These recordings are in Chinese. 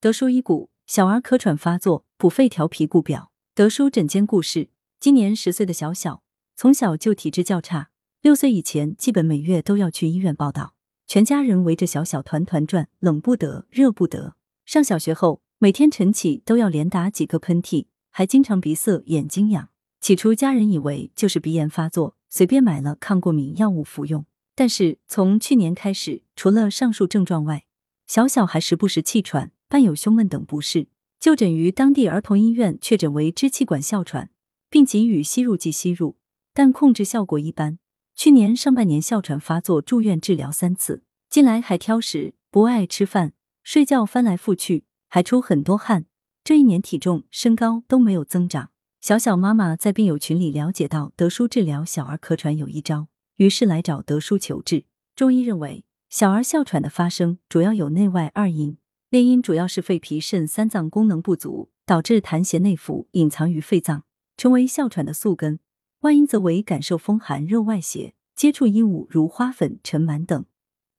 德叔医骨，小儿咳喘发作，补肺调脾固表。德叔诊间故事：今年十岁的小小，从小就体质较差，六岁以前基本每月都要去医院报道，全家人围着小小团团转，冷不得，热不得。上小学后，每天晨起都要连打几个喷嚏，还经常鼻塞、眼睛痒。起初家人以为就是鼻炎发作，随便买了抗过敏药物服用。但是从去年开始，除了上述症状外，小小还时不时气喘。伴有胸闷等不适，就诊于当地儿童医院，确诊为支气管哮喘，并给予吸入剂吸入，但控制效果一般。去年上半年哮喘发作，住院治疗三次，近来还挑食，不爱吃饭，睡觉翻来覆去，还出很多汗。这一年体重、身高都没有增长。小小妈妈在病友群里了解到德叔治疗小儿咳喘有一招，于是来找德叔求治。中医认为，小儿哮喘的发生主要有内外二因。内因主要是肺脾肾三脏功能不足，导致痰邪内浮，隐藏于肺脏，成为哮喘的宿根；外因则为感受风寒热外邪，接触衣物如花粉、尘螨等，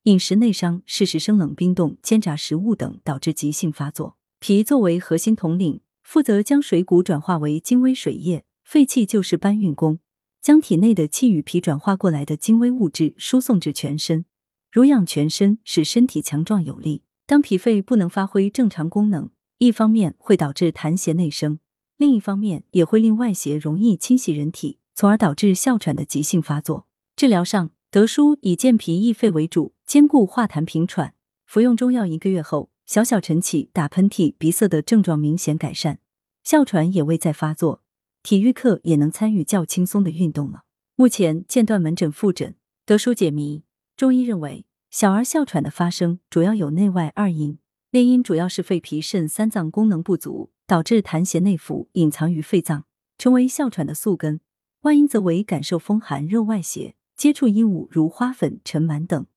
饮食内伤、适时生冷冰冻、煎炸食物等，导致急性发作。脾作为核心统领，负责将水谷转化为精微水液；肺气就是搬运工，将体内的气与脾转化过来的精微物质输送至全身，濡养全身，使身体强壮有力。当脾肺不能发挥正常功能，一方面会导致痰邪内生，另一方面也会令外邪容易侵袭人体，从而导致哮喘的急性发作。治疗上，德叔以健脾益肺为主，兼顾化痰平喘。服用中药一个月后，小小晨起、打喷嚏、鼻塞的症状明显改善，哮喘也未再发作，体育课也能参与较轻松的运动了。目前间断门诊复诊。德叔解谜：中医认为。小儿哮喘的发生主要有内外二因，内因主要是肺脾肾三脏功能不足，导致痰邪内浮，隐藏于肺脏，成为哮喘的宿根；外因则为感受风寒热外邪，接触衣物如花粉、尘螨等，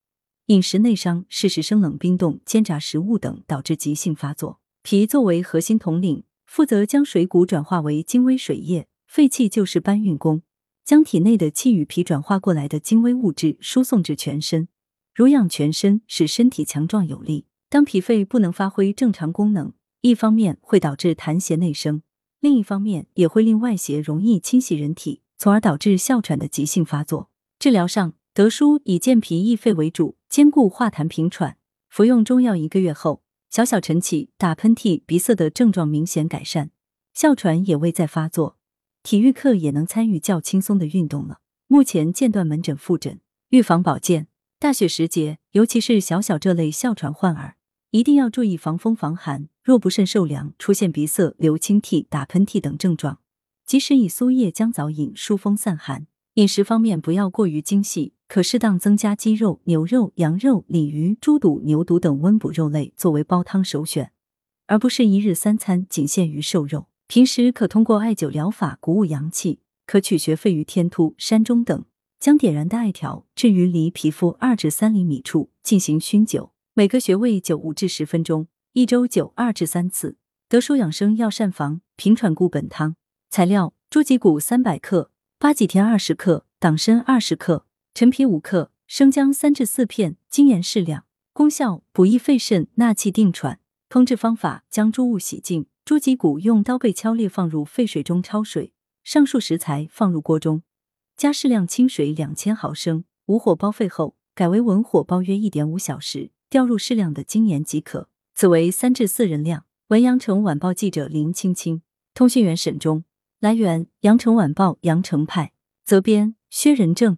饮食内伤、适时生冷冰冻、煎炸食物等，导致急性发作。脾作为核心统领，负责将水谷转化为精微水液；肺气就是搬运工，将体内的气与脾转化过来的精微物质输送至全身。濡养全身，使身体强壮有力。当脾肺不能发挥正常功能，一方面会导致痰邪内生，另一方面也会令外邪容易侵袭人体，从而导致哮喘的急性发作。治疗上，德叔以健脾益肺为主，兼顾化痰平喘。服用中药一个月后，小小晨起、打喷嚏、鼻塞的症状明显改善，哮喘也未再发作，体育课也能参与较轻松的运动了。目前间断门诊复诊，预防保健。大雪时节，尤其是小小这类哮喘患儿，一定要注意防风防寒。若不慎受凉，出现鼻塞、流清涕、打喷嚏等症状，及时以苏叶姜枣饮疏风散寒。饮食方面不要过于精细，可适当增加鸡肉、牛肉、羊肉、鲤鱼、猪肚、牛肚等温补肉类作为煲汤首选，而不是一日三餐仅限于瘦肉。平时可通过艾灸疗法鼓舞阳气，可取穴肺俞天突、山中等。将点燃的艾条置于离皮肤二至三厘米处进行熏灸，每个穴位灸五至十分钟，一周灸二至三次。德舒养生药膳房平喘固本汤材料：猪脊骨三百克，八戟天二十克，党参二十克，陈皮五克，生姜三至四片，精盐适量。功效：补益肺肾，纳气定喘。烹制方法：将猪物洗净，猪脊骨用刀背敲裂，放入沸水中焯水。上述食材放入锅中。加适量清水两千毫升，武火煲沸后，改为文火煲约一点五小时，调入适量的精盐即可。此为三至四人量。文阳城晚报记者林青青，通讯员沈忠。来源：阳城晚报阳城派，责编：薛仁正。